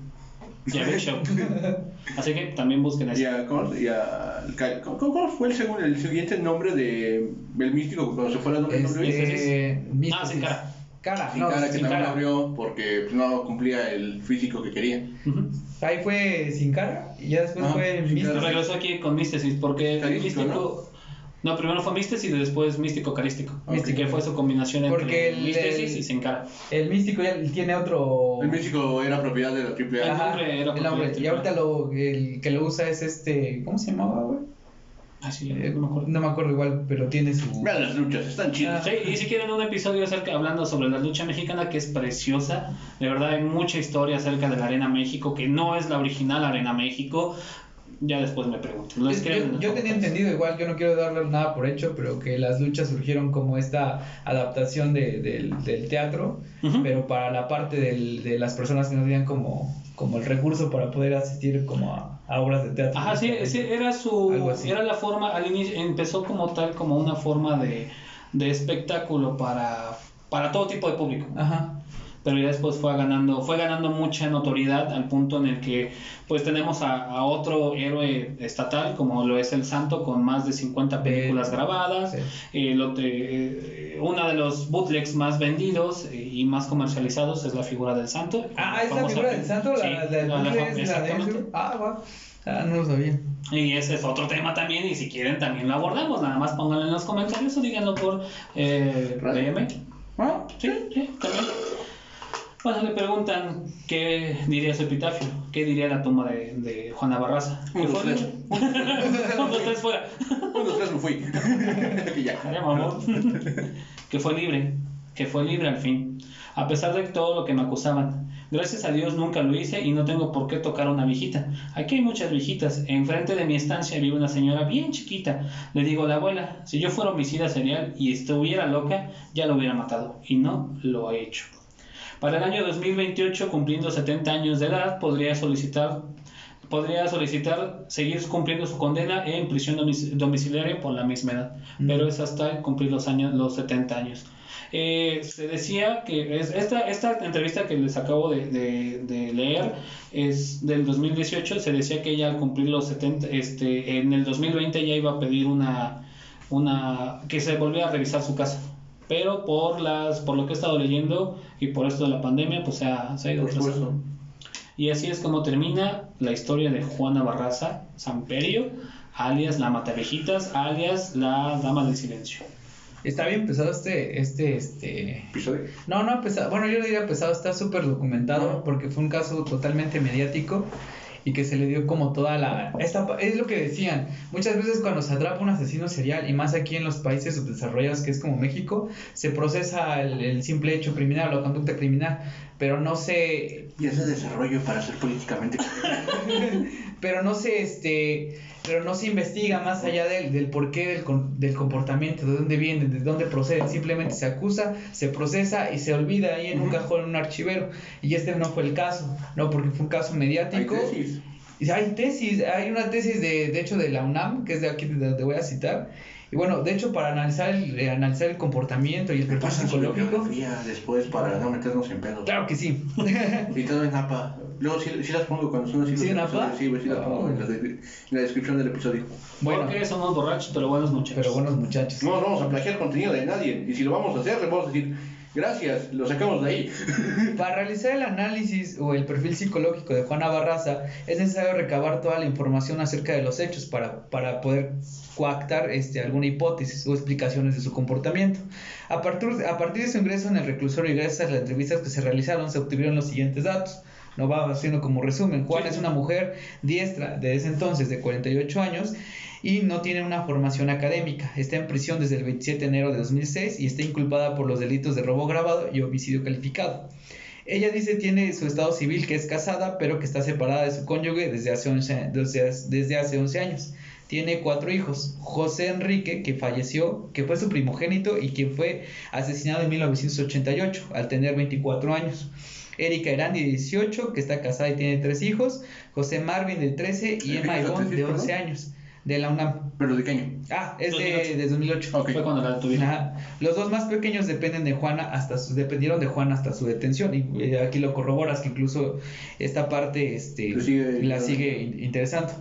B: Y a Big Show. Así que también busquen
D: Y
B: eso.
D: a, ¿cómo, y a- ¿cómo, cómo fue el, segundo, el siguiente nombre de el místico cuando se fue a la WWE?
A: Este.
B: Ah, sin cara.
A: Cara,
D: Sin
A: no,
D: cara que
A: sin
D: también
A: cara.
D: abrió porque pues, no cumplía el físico que quería.
B: Ujú.
A: Ahí fue sin cara y ya después
D: Ah,
A: fue
D: sin
A: místico.
B: Regresó aquí con Místesis, porque el místico. ¿no? Primero fue Místesis y después Místico Carístico.
A: Místico.
B: Que fue su combinación entre
A: Porque el-
B: Místesis
A: el-
B: y Sin Cara.
A: El místico ya tiene otro.
D: El místico era propiedad de la AAA.
B: Ajá.
A: Ajá,
B: nombre era
A: el nombre.
B: propiedad
A: Y ahorita lo, el que lo usa es este. ¿Cómo se llamaba, güey?
B: Ah, sí,
A: Eh,
B: no me acuerdo.
A: no me acuerdo igual, pero tiene su.
D: Vean las luchas, están chidas.
B: Sí, y si quieren un episodio acerca, hablando sobre la lucha mexicana, que es preciosa, de verdad hay mucha historia acerca de la Arena México, que no es la original Arena México, ya después me pregunto.
A: Yo, yo tenía entendido igual, yo no quiero darle nada por hecho, pero que las luchas surgieron como esta adaptación de- del, del teatro, pero para la parte del- de las personas que no tenían como, como el recurso para poder asistir como a, a obras de teatro.
B: Ajá, sí, sí, era su,
A: Algo así.
B: era la forma, al inicio empezó como tal, como una forma de, de espectáculo para, para todo tipo de público.
A: Ajá.
B: Pero ya después fue ganando, fue ganando mucha notoriedad al punto en el que pues tenemos a, a otro héroe estatal como lo es el Santo con más de 50 películas
A: Eh,
B: grabadas,
A: sí.
B: eh, lo te- eh, uno de los bootlegs más vendidos eh, y más comercializados es la figura del Santo.
A: Ah, esa
B: Famosa-
A: figura del santo, la,
B: Sí,
A: la,
B: la- la-
A: es la de. Ah, va. Ah, no lo sabía.
B: Y ese es otro tema también, y si quieren también lo abordamos, nada más pónganlo en los comentarios o díganlo por eh. DM.
D: Ah,
B: Sí, sí, también. Bueno, le preguntan qué diría su epitafio, qué diría la tumba de, de Juana Barraza.
D: Uno,
B: ¿Qué fue?
D: tres.
B: Uno, dos, tres, fuera.
D: Uno, dos, tres, me fui. que ya.
B: Que fue libre, que fue libre al fin, a pesar de todo lo que me acusaban. Gracias a Dios nunca lo hice y no tengo por qué tocar a una viejita. Aquí hay muchas viejitas. Enfrente de mi estancia vive una señora bien chiquita. Le digo a la abuela, si yo fuera homicida serial y estuviera loca, ya lo hubiera matado. Y no lo he hecho. Para el año 2028, cumpliendo 70 años de edad, podría solicitar podría solicitar seguir cumpliendo su condena en prisión domic- domiciliaria por la misma edad,
A: Mm.
B: pero es hasta cumplir los años los 70 años. Eh, se decía que es, esta, esta entrevista que les acabo de, de- de leer es del 2018, se decía que ella al cumplir los 70, este, en el 2020 ya iba a pedir una, una que se volviera a revisar su casa. Pero por las por lo que he estado leyendo y por esto de la pandemia, pues se ha, se ha ido atrasando. Y así es como termina la historia de Juana Barraza Samperio, alias la Matavejitas, alias la Dama del Silencio.
A: Está bien pesado este, este, este...
D: Episodio.
A: No, no pesado. Bueno, yo no diría pesado, está súper documentado
D: Ajá.
A: porque fue un caso totalmente mediático y que se le dio como toda la... Esta, es lo que decían, muchas veces cuando se atrapa un asesino serial y más aquí en los países subdesarrollados que es como México, se procesa el, el simple hecho criminal o conducta criminal, pero no se...
D: Y ese desarrollo para ser políticamente.
A: pero no se este pero no se investiga más allá del, del porqué del, del comportamiento, de dónde viene, de dónde procede, simplemente se acusa, se procesa y se olvida ahí en un cajón en un archivero. Y este no fue el caso, no, porque fue un caso
D: Hay
A: mediático.
D: tesis.
A: Y hay tesis, hay una tesis de, de hecho de la UNAM, que es de aquí de donde voy a citar. Y bueno, de hecho para analizar el, eh, analizar el comportamiento y el perfil psicológico.
D: después para no meternos en pedos.
A: Claro que sí.
D: Y todo en APA. Luego sí, sí las pongo cuando son así.
A: ¿Sí en. APA?
D: Sí, güey, sí las pongo en
A: Ah.
D: la, de- en la descripción del episodio.
A: bueno,
B: Porque somos borrachos, pero buenos muchachos.
A: pero buenos muchachos.
D: No nos vamos a plagiar contenido de nadie. Y si lo vamos a hacer, le vamos a decir, gracias, lo sacamos de ahí.
A: Para realizar el análisis o el perfil psicológico de Juana Barraza es necesario recabar toda la información acerca de los hechos para, para poder coactar este, alguna hipótesis o explicaciones de su comportamiento. A partir, a partir de su ingreso en el reclusorio y gracias a las entrevistas que se realizaron se obtuvieron los siguientes datos. No va haciendo como resumen. Juana es una mujer diestra de ese entonces de 48 años y no tiene una formación académica. Está en prisión desde el 27 de enero de 2006 y está inculpada por los delitos de robo grabado y homicidio calificado. Ella dice tiene su estado civil que es casada, pero que está separada de su cónyuge desde hace 11, desde, desde hace 11 años. Tiene cuatro hijos. José Enrique, que falleció, que fue su primogénito y quien fue asesinado en 1988 al tener 24 años. Erika Erandi, de 18, que está casada y tiene tres hijos. José Marvin, de 13, y
D: ¿El
A: Emma Ivonne, de
D: hijos,
A: 11
D: no?
A: años, de la UNAM.
D: ¿Pero de qué año?
A: Ah, es de,
B: 2008.
A: de 2008.
D: Ok.
B: Fue cuando la tuvieron.
A: Ajá. Los dos más pequeños dependen de Juana hasta su- dependieron de Juana hasta su detención y eh, aquí lo corroboras que incluso esta parte este
D: sigue-
A: la sigue in- interesando.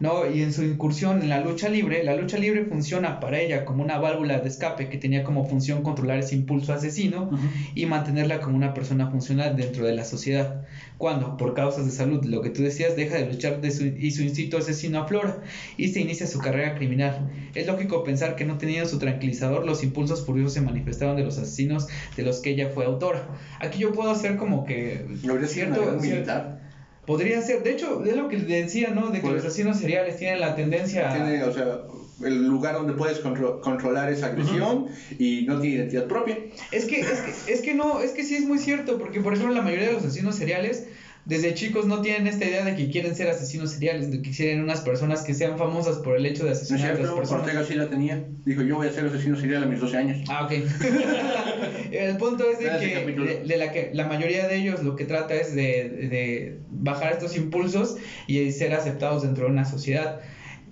A: No, y en su incursión en la lucha libre, la lucha libre funciona para ella como una válvula de escape que tenía como función controlar ese impulso asesino y mantenerla como una persona funcional dentro de la sociedad. Cuando, por causas de salud, lo que tú decías, deja de luchar de su, y su instinto asesino aflora y se inicia su carrera criminal. Es lógico pensar que no teniendo su tranquilizador, los impulsos furiosos se manifestaron de los asesinos de los que ella fue autora. Aquí yo puedo hacer como que
D: una gran militar.
A: Podría ser, de hecho, es lo que decía, ¿no? De que
D: Pues-
A: los asesinos seriales tienen la tendencia.
D: Tiene, o sea, el lugar donde puedes contro- controlar esa agresión y no tiene identidad propia.
A: Es que, es que, es que no, es que sí es muy cierto, porque por ejemplo la mayoría de los asesinos seriales desde chicos no tienen esta idea de que quieren ser asesinos seriales, de que quieren unas personas que sean famosas por el hecho de
D: No
A: asesinar a otras personas.
D: Ortega sí la tenía. Dijo, yo voy a ser asesino serial a mis 12 años.
A: Ah, ok. el punto es de que, de, de la que la mayoría de ellos lo que trata es de, de bajar estos impulsos y ser aceptados dentro de una sociedad.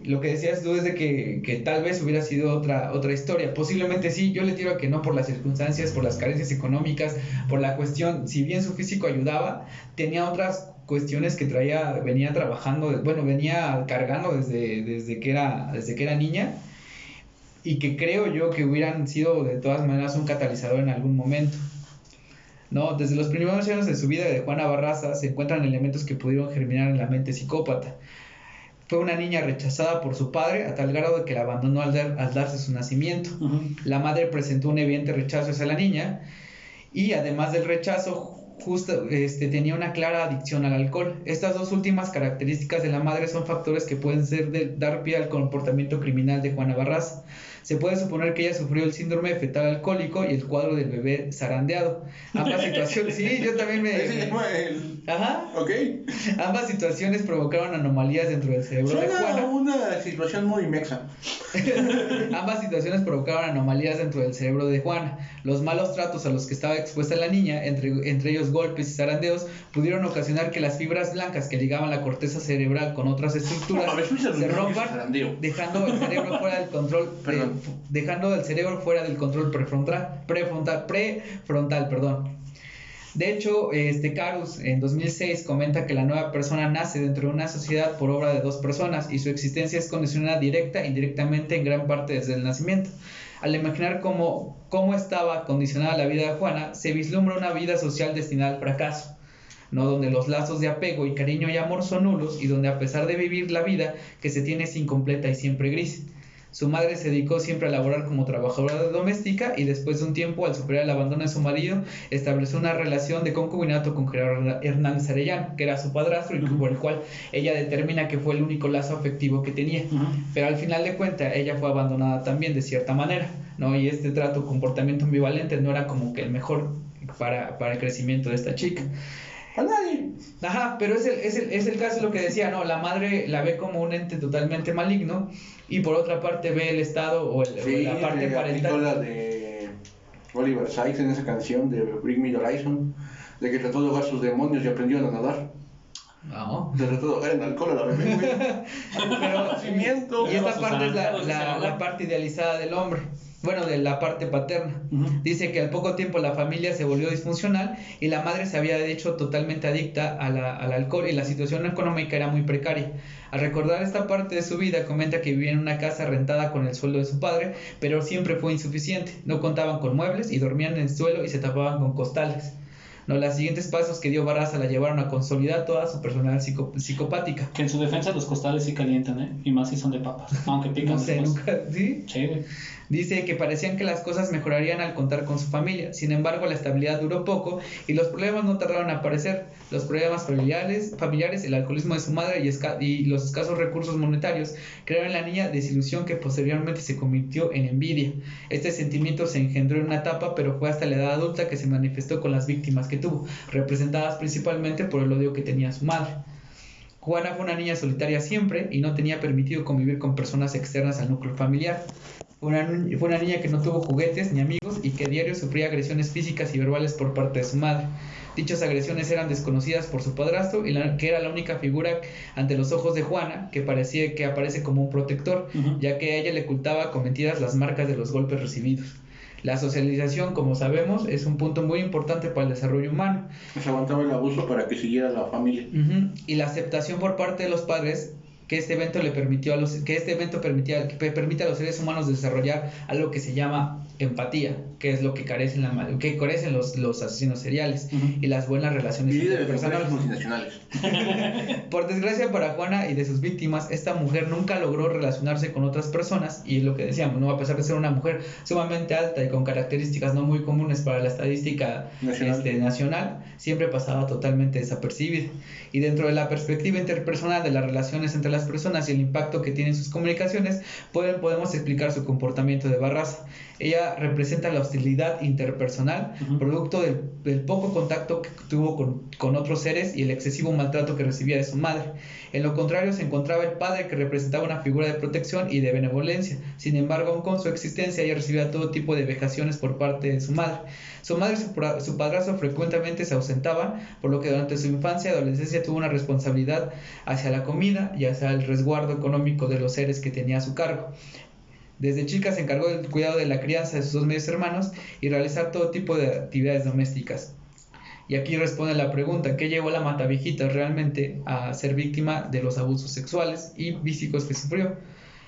A: Lo que decías tú es de que, que tal vez hubiera sido otra, otra historia. Posiblemente sí, yo le tiro a que no por las circunstancias, por las carencias económicas, por la cuestión, si bien su físico ayudaba, tenía otras cuestiones que traía, venía trabajando, bueno, venía cargando desde, desde, que, era, desde que era niña y que creo yo que hubieran sido de todas maneras un catalizador en algún momento. No, desde los primeros años de su vida de Juana Barraza se encuentran elementos que pudieron germinar en la mente psicópata. Fue una niña rechazada por su padre a tal grado de que la abandonó al, dar- al darse su nacimiento. La madre presentó un evidente rechazo hacia la niña y además del rechazo justo este, tenía una clara adicción al alcohol. Estas dos últimas características de la madre son factores que pueden ser de, dar pie al comportamiento criminal de Juana Barraza. Se puede suponer que ella sufrió el síndrome fetal alcohólico y el cuadro del bebé zarandeado. Ambas situaciones, sí, yo también me...
D: Se llama el...
A: Ajá.
D: Ok.
A: Ambas situaciones provocaron anomalías dentro del cerebro de Juana.
D: una situación muy mexa.
A: Ambas situaciones provocaron anomalías dentro del cerebro de Juana. Los malos tratos a los que estaba expuesta la niña, entre, entre ellos golpes y zarandeos, pudieron ocasionar que las fibras blancas que ligaban la corteza cerebral con otras estructuras
D: A ver, ¿me
A: se rompan, dejando el cerebro fuera del control,
D: Perdón.
A: de- dejando el cerebro fuera del control prefrontal, prefrontal, prefrontal, perdón. De hecho, este Carus en 2006 comenta que la nueva persona nace dentro de una sociedad por obra de dos personas y su existencia es condicionada directa e indirectamente en gran parte desde el nacimiento. Al imaginar cómo, cómo estaba condicionada la vida de Juana, se vislumbra una vida social destinada al fracaso, ¿no? donde los lazos de apego y cariño y amor son nulos y donde a pesar de vivir la vida que se tiene es incompleta y siempre gris. Su madre se dedicó siempre a laborar como trabajadora doméstica y después de un tiempo, al superar el abandono de su marido, estableció una relación de concubinato con Gerardo Hernández Arellano, que era su padrastro y por el cual ella determina que fue el único lazo afectivo que tenía. Pero al final de cuentas, ella fue abandonada también de cierta manera, ¿no? Y este trato, comportamiento ambivalente no era como que el mejor para, para el crecimiento de esta chica.
D: A nadie.
A: Ajá, pero es el, es, el, es el caso de lo que decía, ¿no? La madre la ve como un ente totalmente maligno y por otra parte ve el Estado o, el- o la parte
D: aplicó
A: parental.
D: la de Oliver Sykes en esa canción de Bring Me the Horizon, de que trató de ahogar sus demonios y aprendió a nadar.
A: No.
D: Se trató de ahogar en alcohol a la bebé, güey.
A: Pero, y esta parte es la, parte idealizada del hombre. Bueno, de la parte paterna. Dice que al poco tiempo la familia se volvió disfuncional y la madre se había hecho totalmente adicta a la- al alcohol y la situación económica era muy precaria. Al recordar esta parte de su vida, comenta que vivía en una casa rentada con el sueldo de su padre, pero siempre fue insuficiente. No contaban con muebles y dormían en el suelo y se tapaban con costales. No, los siguientes pasos que dio Barraza la llevaron a consolidar toda su personalidad psico- psicopática.
B: Que en su defensa los costales sí calientan, ¿eh? Y más si son de papas. Aunque pican
A: No sé,
B: después.
A: nunca, ¿sí?
B: Sí, güey.
A: Dice que parecían que las cosas mejorarían al contar con su familia. Sin embargo, la estabilidad duró poco y los problemas no tardaron en aparecer. Los problemas familiares, familiares el alcoholismo de su madre y, y los escasos recursos monetarios crearon en la niña desilusión que posteriormente se convirtió en envidia. Este sentimiento se engendró en una etapa, pero fue hasta la edad adulta que se manifestó con las víctimas que tuvo, representadas principalmente por el odio que tenía su madre. Juana fue una niña solitaria siempre y no tenía permitido convivir con personas externas al núcleo familiar. Fue una, nu- fue una niña que no tuvo juguetes ni amigos y que a diario sufría agresiones físicas y verbales por parte de su madre. Dichas agresiones eran desconocidas por su padrastro y la- que era la única figura ante los ojos de Juana que parecía que aparece como un protector, ya que a ella le ocultaba con mentiras las marcas de los golpes recibidos. La socialización, como sabemos, es un punto muy importante para el desarrollo humano.
D: Se aguantaba el abuso para que siguiera la familia.
A: Y la aceptación por parte de los padres que este evento le permitió a los que este evento permitía que pe- permite a los seres humanos desarrollar algo que se llama empatía, que es lo que carecen la que carecen los, los asesinos seriales
B: Ujú.
A: y las buenas relaciones
D: Y líderes de
A: interpersonales.
D: multinacionales.
A: Por desgracia para Juana y de sus víctimas, esta mujer nunca logró relacionarse con otras personas y es lo que decíamos, ¿no? a pesar de ser una mujer sumamente alta y con características no muy comunes para la estadística
D: Nacional.
A: este, nacional, siempre pasaba totalmente desapercibida. Y dentro de la perspectiva interpersonal de las relaciones entre las personas y el impacto que tienen sus comunicaciones, pueden, podemos explicar su comportamiento de Barraza. Ella representa la hostilidad interpersonal, producto del, del poco contacto que tuvo con, con otros seres y el excesivo maltrato que recibía de su madre. En lo contrario, se encontraba el padre que representaba una figura de protección y de benevolencia. Sin embargo, aun con su existencia, ella recibía todo tipo de vejaciones por parte de su madre. Su madre y su, su padrastro frecuentemente se ausentaban, por lo que durante su infancia y adolescencia tuvo una responsabilidad hacia la comida y hacia el resguardo económico de los seres que tenía a su cargo. Desde chica se encargó del cuidado de la crianza de sus dos medios hermanos y realizar todo tipo de actividades domésticas. Y aquí responde la pregunta, ¿qué llevó a la Mataviejitas realmente a ser víctima de los abusos sexuales y físicos que sufrió?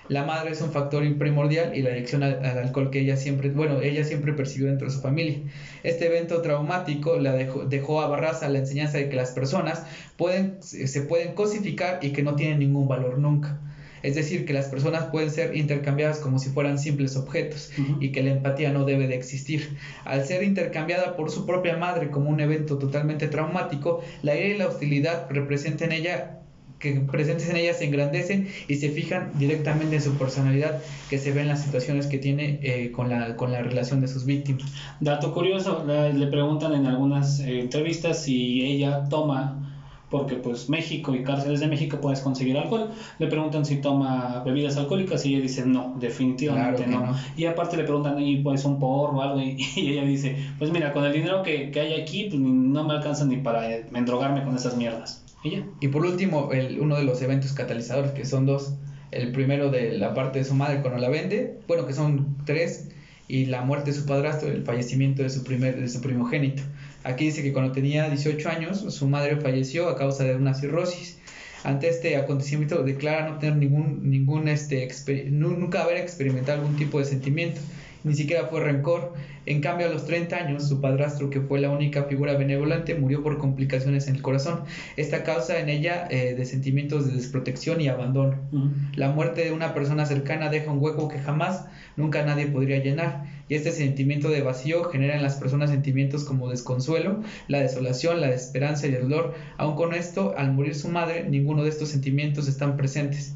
A: La madre es un factor primordial y la adicción al, al alcohol que ella siempre, bueno, ella siempre percibió dentro de su familia. Este evento traumático la dejó, dejó a Barraza la enseñanza de que las personas pueden, se pueden cosificar y que no tienen ningún valor nunca. Es decir, que las personas pueden ser intercambiadas como si fueran simples objetos y que la empatía no debe de existir. Al ser intercambiada por su propia madre como un evento totalmente traumático, la ira y la hostilidad representan en ella que presentes en ella se engrandecen y se fijan directamente en su personalidad que se ve en las situaciones que tiene eh, con, la, con la relación de sus víctimas.
B: Dato curioso, le preguntan en algunas eh, entrevistas si ella toma, porque pues México y cárceles de México puedes conseguir alcohol, le preguntan si toma bebidas alcohólicas y ella dice no, definitivamente
A: Claro
B: no.
A: no.
B: Y aparte le preguntan y pues un porro o algo y, y ella dice, pues mira, con el dinero que, que hay aquí pues, no me alcanza ni para eh, endrogarme con esas mierdas. Y ya.
A: Y por último, el, uno de los eventos catalizadores, que son dos. El primero de la parte de su madre cuando la vende, bueno, que son tres, y la muerte de su padrastro, el fallecimiento de su, primer, de su primogénito. Aquí dice que cuando tenía 18 años, su madre falleció a causa de una cirrosis. Ante este acontecimiento declara no tener ningún, ningún este, nunca haber experimentado algún tipo de sentimiento, ni siquiera fue rencor. En cambio, a los 30 años, su padrastro, que fue la única figura benevolente, murió por complicaciones en el corazón. Esta causa en ella eh, de sentimientos de desprotección y abandono.
B: Ujú.
A: La muerte de una persona cercana deja un hueco que jamás, nunca nadie podría llenar. Y este sentimiento de vacío genera en las personas sentimientos como desconsuelo, la desolación, la desesperanza y el dolor. Aun con esto, al morir su madre, ninguno de estos sentimientos están presentes.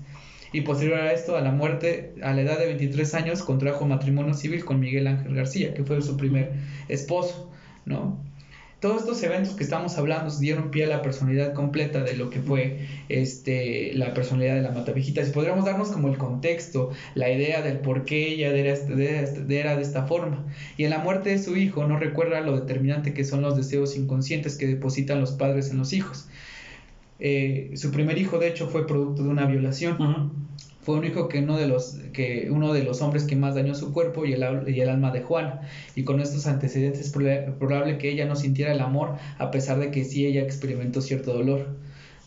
A: Y posterior a esto, a la muerte, a la edad de 23 años, contrajo matrimonio civil con Miguel Ángel García, que fue su primer esposo, ¿no? Todos estos eventos que estamos hablando dieron pie a la personalidad completa de lo que fue este, la personalidad de la Mataviejitas. Y podríamos darnos como el contexto, la idea del por qué ella era, de- era de esta forma. Y en la muerte de su hijo no recuerda lo determinante que son los deseos inconscientes que depositan los padres en los hijos. Eh, su primer hijo, de hecho, fue producto de una violación. Fue un hijo que uno de los, que uno de los hombres que más dañó su cuerpo y el, y el alma de Juana. Y con estos antecedentes es proba- probable que ella no sintiera el amor a pesar de que sí ella experimentó cierto dolor.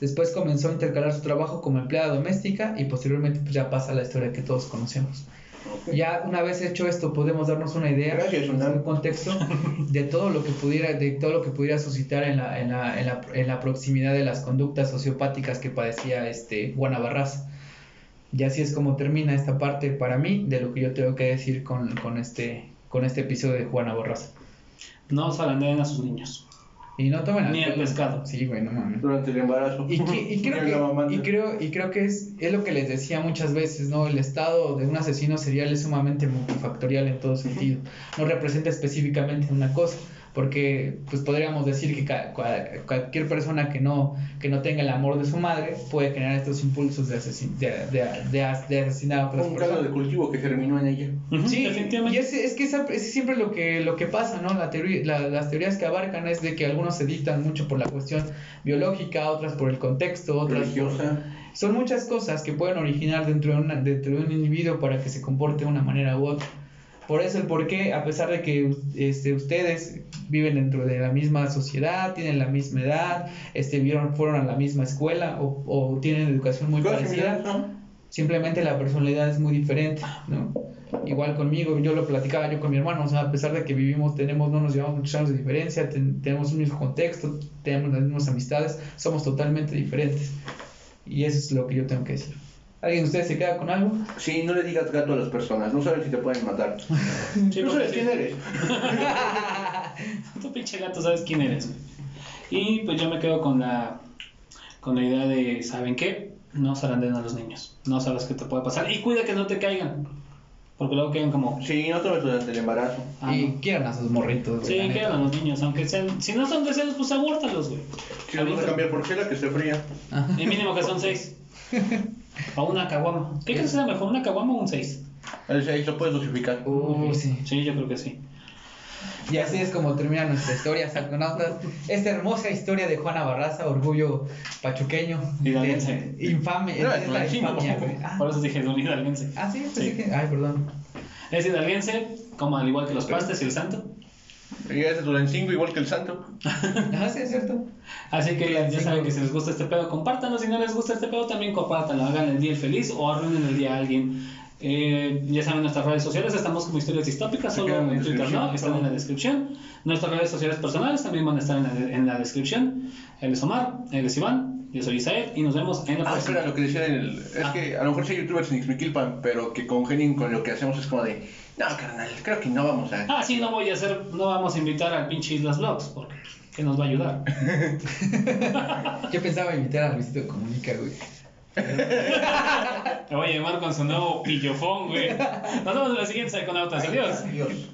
A: Después comenzó a intercalar su trabajo como empleada doméstica y posteriormente pues, ya pasa la historia que todos conocemos. Ya una vez hecho esto podemos darnos una idea,
D: Gracias,
A: un contexto de todo lo que pudiera, de todo lo que pudiera suscitar en la, en la, en la, en la proximidad de las conductas sociopáticas que padecía este Juana Barraza. Y así es como termina esta parte para mí de lo que yo tengo que decir con, con este, con este episodio de Juana Barraza.
B: No zarandean a sus niños.
A: Y no tomen
B: Ni el pescado.
A: Sí, güey, no mames.
D: Durante el embarazo.
A: Y, que- y creo que, y creo, y creo que es, es lo que les decía muchas veces, ¿no? El estado de un asesino serial es sumamente multifactorial en todo sentido. No representa específicamente una cosa. Porque pues podríamos decir que cualquier persona que no, que no tenga el amor de su madre puede generar estos impulsos de, asesin- de, de, de as- de asesinar a otras
D: Un
A: personas.
D: caldo de cultivo que germinó en ella.
A: Sí,
B: definitivamente.
A: y es, es que esa- es siempre lo que, lo que pasa, ¿no? La teoría, la- las teorías que abarcan es de que algunos se dictan mucho por la cuestión biológica, otras por el contexto, otras por-
D: Religiosa.
A: Son muchas cosas que pueden originar dentro de, una- dentro de un individuo para que se comporte de una manera u otra. Por eso el por qué, a pesar de que este, ustedes viven dentro de la misma sociedad, tienen la misma edad, este, vieron, fueron a la misma escuela o, o tienen educación muy parecida,
D: ¿no?
A: simplemente la personalidad es muy diferente, ¿no? Igual conmigo, yo lo platicaba yo con mi hermano, o sea, a pesar de que vivimos, tenemos, no nos llevamos muchos años de diferencia, ten- tenemos un mismo contexto, tenemos las mismas amistades, somos totalmente diferentes. Y eso es lo que yo tengo que decir. ¿Alguien de ustedes se queda con algo?
D: Sí, no le digas gato a las personas, no saben si te pueden matar.
B: Sí,
D: no sabes
B: sí.
D: quién eres.
B: Tu pinche gato, sabes quién eres. Y pues yo me quedo con la con la idea de, ¿saben qué? No zaranden a los niños. No sabes qué te puede pasar. Y cuida que no te caigan. Porque luego quedan como.
D: Sí, no tomes durante el embarazo.
B: ah,
A: y
B: no.
A: quieran a sus morritos.
B: Sí, quedan a los niños. Aunque sean. Si no son deseos, pues abórtalos, güey.
D: Si los vas a cambiar por chela, que esté fría.
B: Y mínimo que son seis. O una caguama. ¿Qué crees que sea mejor, una caguama o un seis?
D: El 6 lo puedes dosificar.
A: Uh, sí.
B: Sí, yo creo que sí.
A: Y así es como termina nuestra historia, Salconautas. Esta hermosa historia de Juana Barraza, orgullo pachuqueño.
B: Hidalguense.
A: de- Infame.
D: No,
A: es la infamia. Ah,
B: Por eso dije el hidalguense.
A: ah, sí, pensé
B: Sí.
A: que. Ay, perdón.
B: Es hidalguense, como al igual que los pastes y el santo.
D: Y es de Tulancingo igual que el santo.
A: Ah, sí, es cierto.
B: Así que ya
A: Tulancingo.
B: saben que si les gusta este pedo, compártanlo. Si no les gusta este pedo, también compártanlo. Hagan el día el feliz o arruinen el día a alguien. Eh, ya saben nuestras redes sociales, estamos como historias distópicas,
D: Se
B: solo
D: en
B: en Twitter no, están en la descripción. Nuestras redes sociales personales también van a estar en la, en la descripción. Él es Omar, él es Iván, yo soy Isael y nos vemos en la
D: Ah,
B: próxima.
D: espera, lo que decía en el. Es
B: Ah.
D: que a lo mejor hay youtubers en Ixmiquilpan, pero que congenien con lo que hacemos es como de. No, carnal, creo que no vamos a.
B: Ah, sí, no voy a hacer, no vamos a invitar al pinche Islas Vlogs, porque que nos va a ayudar.
A: Yo pensaba invitar a Luisito Comunica, güey.
B: Me voy a llamar con su nuevo pillofón, güey. Nos vemos en la siguiente Psychonautas. Adiós.
D: Adiós.